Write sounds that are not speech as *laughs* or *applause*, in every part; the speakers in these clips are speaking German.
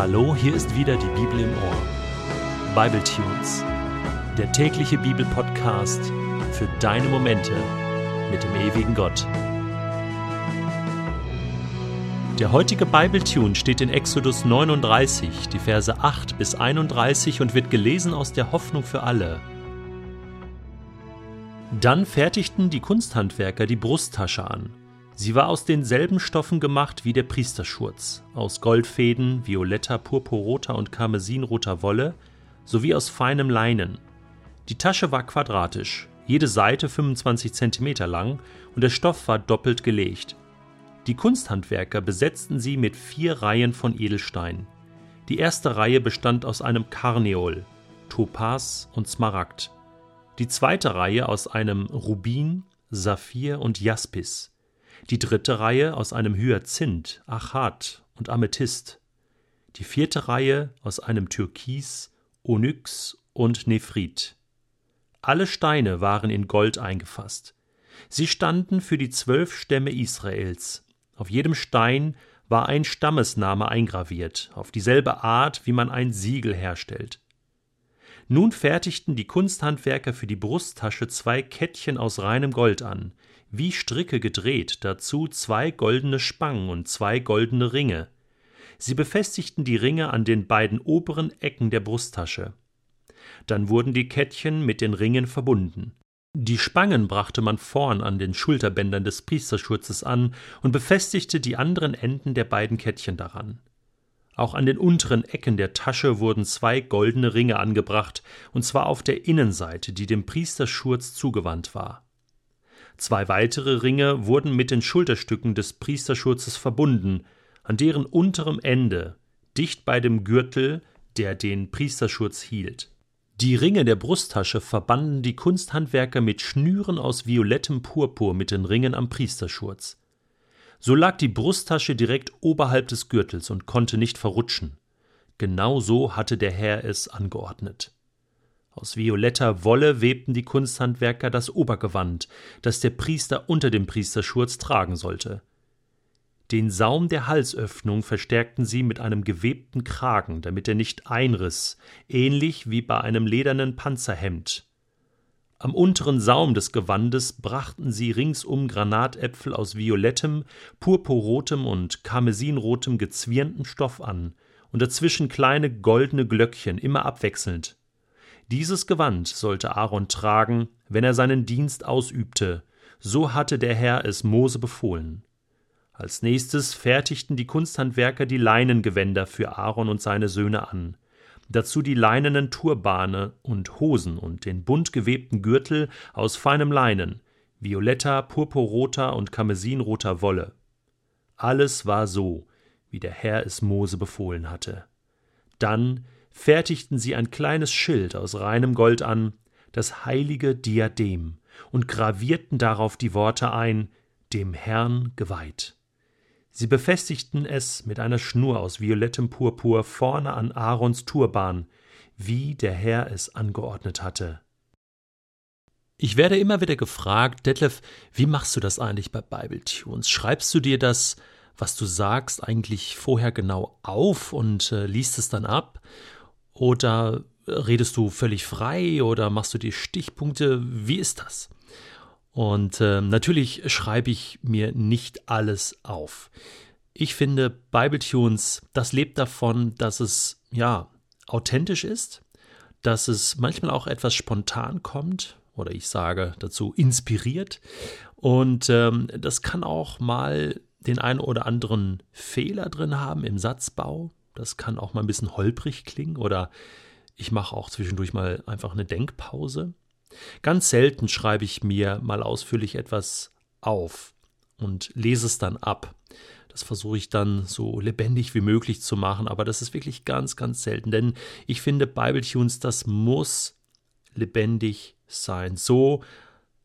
Hallo, hier ist wieder die Bibel im Ohr. Bible Tunes, der tägliche Bibelpodcast für deine Momente mit dem ewigen Gott. Der heutige Bible Tune steht in Exodus 39, die Verse 8 bis 31 und wird gelesen aus der Hoffnung für alle. Dann fertigten die Kunsthandwerker die Brusttasche an Sie war aus denselben Stoffen gemacht wie der Priesterschurz, aus Goldfäden, violetter, purpurroter und karmesinroter Wolle sowie aus feinem Leinen. Die Tasche war quadratisch, jede Seite 25 cm lang und der Stoff war doppelt gelegt. Die Kunsthandwerker besetzten sie mit vier Reihen von Edelsteinen. Die erste Reihe bestand aus einem Karneol, Topaz und Smaragd. Die zweite Reihe aus einem Rubin, Saphir und Jaspis die dritte Reihe aus einem Hyazinth, Achat und Amethyst, die vierte Reihe aus einem Türkis, Onyx und Nephrit. Alle Steine waren in Gold eingefasst. Sie standen für die zwölf Stämme Israels. Auf jedem Stein war ein Stammesname eingraviert, auf dieselbe Art, wie man ein Siegel herstellt. Nun fertigten die Kunsthandwerker für die Brusttasche zwei Kettchen aus reinem Gold an, wie Stricke gedreht, dazu zwei goldene Spangen und zwei goldene Ringe. Sie befestigten die Ringe an den beiden oberen Ecken der Brusttasche. Dann wurden die Kettchen mit den Ringen verbunden. Die Spangen brachte man vorn an den Schulterbändern des Priesterschurzes an und befestigte die anderen Enden der beiden Kettchen daran. Auch an den unteren Ecken der Tasche wurden zwei goldene Ringe angebracht, und zwar auf der Innenseite, die dem Priesterschurz zugewandt war. Zwei weitere Ringe wurden mit den Schulterstücken des Priesterschurzes verbunden, an deren unterem Ende, dicht bei dem Gürtel, der den Priesterschurz hielt. Die Ringe der Brusttasche verbanden die Kunsthandwerker mit Schnüren aus violettem Purpur mit den Ringen am Priesterschurz. So lag die Brusttasche direkt oberhalb des Gürtels und konnte nicht verrutschen. Genau so hatte der Herr es angeordnet. Aus violetter Wolle webten die Kunsthandwerker das Obergewand, das der Priester unter dem Priesterschurz tragen sollte. Den Saum der Halsöffnung verstärkten sie mit einem gewebten Kragen, damit er nicht einriss, ähnlich wie bei einem ledernen Panzerhemd. Am unteren Saum des Gewandes brachten sie ringsum Granatäpfel aus violettem, purpurrotem und karmesinrotem gezwirnten Stoff an und dazwischen kleine goldene Glöckchen immer abwechselnd. Dieses Gewand sollte Aaron tragen, wenn er seinen Dienst ausübte, so hatte der Herr es Mose befohlen. Als nächstes fertigten die Kunsthandwerker die Leinengewänder für Aaron und seine Söhne an, dazu die leinenen Turbane und Hosen und den bunt gewebten Gürtel aus feinem Leinen, violetter, purpurroter und karmesinroter Wolle. Alles war so, wie der Herr es Mose befohlen hatte. Dann fertigten sie ein kleines Schild aus reinem Gold an, das heilige Diadem, und gravierten darauf die Worte ein dem Herrn geweiht. Sie befestigten es mit einer Schnur aus violettem Purpur vorne an Aarons Turban, wie der Herr es angeordnet hatte. Ich werde immer wieder gefragt, Detlef, wie machst du das eigentlich bei Bible Tunes? Schreibst du dir das, was du sagst, eigentlich vorher genau auf und äh, liest es dann ab? Oder redest du völlig frei oder machst du die Stichpunkte? Wie ist das? Und äh, natürlich schreibe ich mir nicht alles auf. Ich finde, Bibletunes, das lebt davon, dass es ja authentisch ist, dass es manchmal auch etwas spontan kommt oder ich sage dazu inspiriert. Und ähm, das kann auch mal den einen oder anderen Fehler drin haben im Satzbau. Das kann auch mal ein bisschen holprig klingen oder ich mache auch zwischendurch mal einfach eine Denkpause. Ganz selten schreibe ich mir mal ausführlich etwas auf und lese es dann ab. Das versuche ich dann so lebendig wie möglich zu machen, aber das ist wirklich ganz, ganz selten, denn ich finde Bibletunes, das muss lebendig sein, so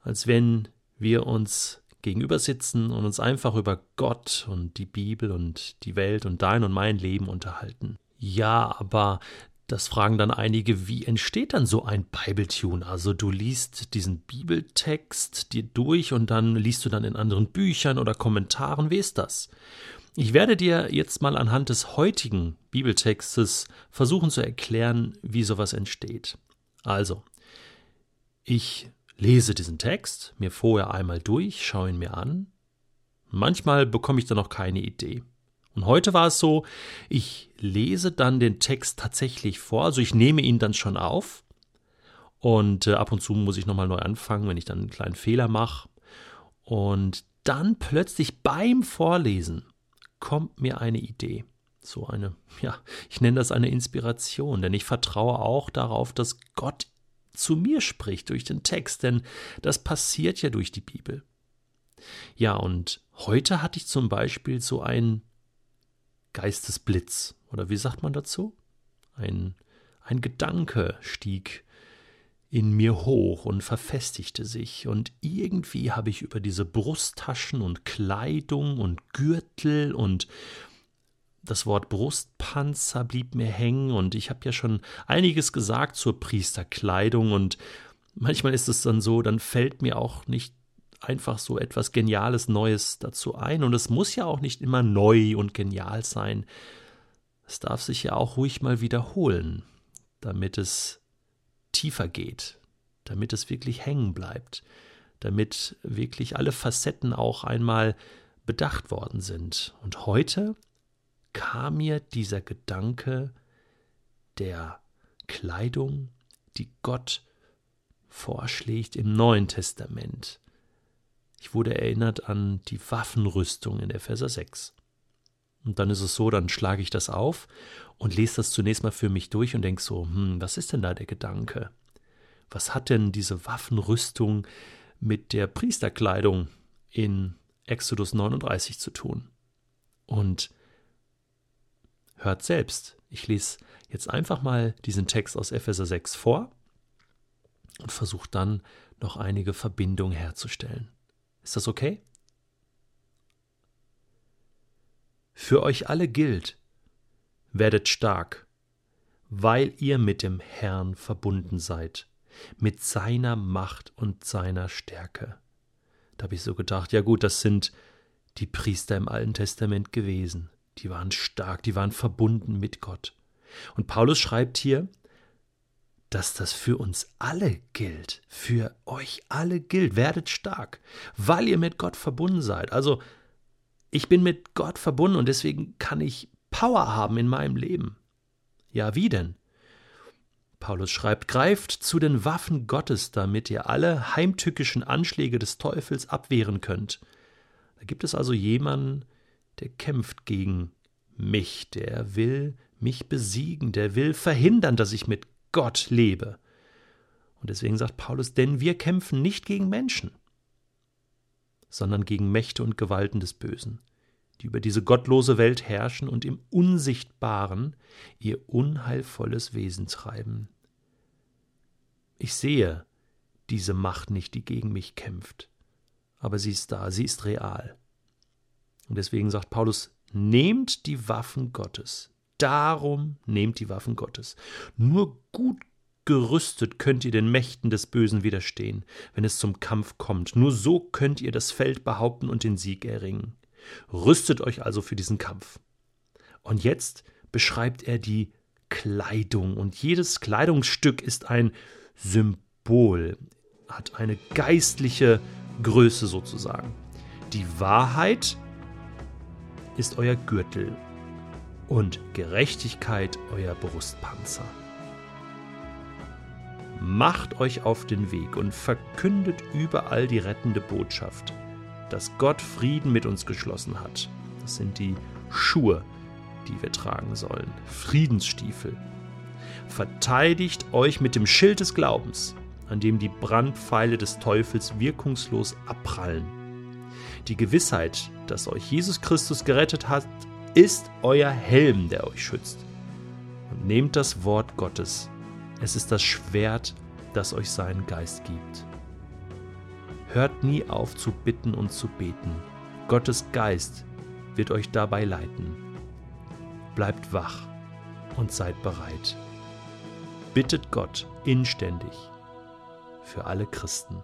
als wenn wir uns gegenüber sitzen und uns einfach über Gott und die Bibel und die Welt und dein und mein Leben unterhalten. Ja, aber das fragen dann einige, wie entsteht dann so ein Bibletune? Also du liest diesen Bibeltext dir durch und dann liest du dann in anderen Büchern oder Kommentaren. Wie ist das? Ich werde dir jetzt mal anhand des heutigen Bibeltextes versuchen zu erklären, wie sowas entsteht. Also, ich lese diesen Text mir vorher einmal durch, schaue ihn mir an. Manchmal bekomme ich dann noch keine Idee. Und heute war es so, ich lese dann den Text tatsächlich vor, also ich nehme ihn dann schon auf und äh, ab und zu muss ich nochmal neu anfangen, wenn ich dann einen kleinen Fehler mache. Und dann plötzlich beim Vorlesen kommt mir eine Idee. So eine, *laughs* ja, ich nenne das eine Inspiration, denn ich vertraue auch darauf, dass Gott zu mir spricht durch den Text, denn das passiert ja durch die Bibel. Ja, und heute hatte ich zum Beispiel so ein Geistesblitz, oder wie sagt man dazu? Ein, ein Gedanke stieg in mir hoch und verfestigte sich, und irgendwie habe ich über diese Brusttaschen und Kleidung und Gürtel und das Wort Brustpanzer blieb mir hängen, und ich habe ja schon einiges gesagt zur Priesterkleidung, und manchmal ist es dann so, dann fällt mir auch nicht einfach so etwas Geniales Neues dazu ein, und es muss ja auch nicht immer neu und genial sein. Es darf sich ja auch ruhig mal wiederholen, damit es tiefer geht, damit es wirklich hängen bleibt, damit wirklich alle Facetten auch einmal bedacht worden sind. Und heute kam mir dieser Gedanke der Kleidung, die Gott vorschlägt im Neuen Testament. Ich wurde erinnert an die Waffenrüstung in Epheser 6. Und dann ist es so, dann schlage ich das auf und lese das zunächst mal für mich durch und denke so, hm, was ist denn da der Gedanke? Was hat denn diese Waffenrüstung mit der Priesterkleidung in Exodus 39 zu tun? Und hört selbst, ich lese jetzt einfach mal diesen Text aus Epheser 6 vor und versuche dann noch einige Verbindungen herzustellen. Ist das okay? Für euch alle gilt, werdet stark, weil ihr mit dem Herrn verbunden seid, mit seiner Macht und seiner Stärke. Da habe ich so gedacht, ja gut, das sind die Priester im Alten Testament gewesen. Die waren stark, die waren verbunden mit Gott. Und Paulus schreibt hier, dass das für uns alle gilt, für euch alle gilt. Werdet stark, weil ihr mit Gott verbunden seid. Also, ich bin mit Gott verbunden und deswegen kann ich Power haben in meinem Leben. Ja, wie denn? Paulus schreibt, greift zu den Waffen Gottes, damit ihr alle heimtückischen Anschläge des Teufels abwehren könnt. Da gibt es also jemanden, der kämpft gegen mich, der will mich besiegen, der will verhindern, dass ich mit Gott lebe. Und deswegen sagt Paulus, denn wir kämpfen nicht gegen Menschen, sondern gegen Mächte und Gewalten des Bösen, die über diese gottlose Welt herrschen und im Unsichtbaren ihr unheilvolles Wesen treiben. Ich sehe diese Macht nicht, die gegen mich kämpft, aber sie ist da, sie ist real. Und deswegen sagt Paulus, nehmt die Waffen Gottes. Darum nehmt die Waffen Gottes. Nur gut gerüstet könnt ihr den Mächten des Bösen widerstehen, wenn es zum Kampf kommt. Nur so könnt ihr das Feld behaupten und den Sieg erringen. Rüstet euch also für diesen Kampf. Und jetzt beschreibt er die Kleidung, und jedes Kleidungsstück ist ein Symbol, hat eine geistliche Größe sozusagen. Die Wahrheit ist euer Gürtel und Gerechtigkeit euer Brustpanzer. Macht euch auf den Weg und verkündet überall die rettende Botschaft, dass Gott Frieden mit uns geschlossen hat. Das sind die Schuhe, die wir tragen sollen, Friedensstiefel. Verteidigt euch mit dem Schild des Glaubens, an dem die Brandpfeile des Teufels wirkungslos abprallen. Die Gewissheit, dass euch Jesus Christus gerettet hat, ist euer Helm, der euch schützt. Und nehmt das Wort Gottes es ist das Schwert, das euch seinen Geist gibt. Hört nie auf zu bitten und zu beten. Gottes Geist wird euch dabei leiten. Bleibt wach und seid bereit. Bittet Gott inständig für alle Christen.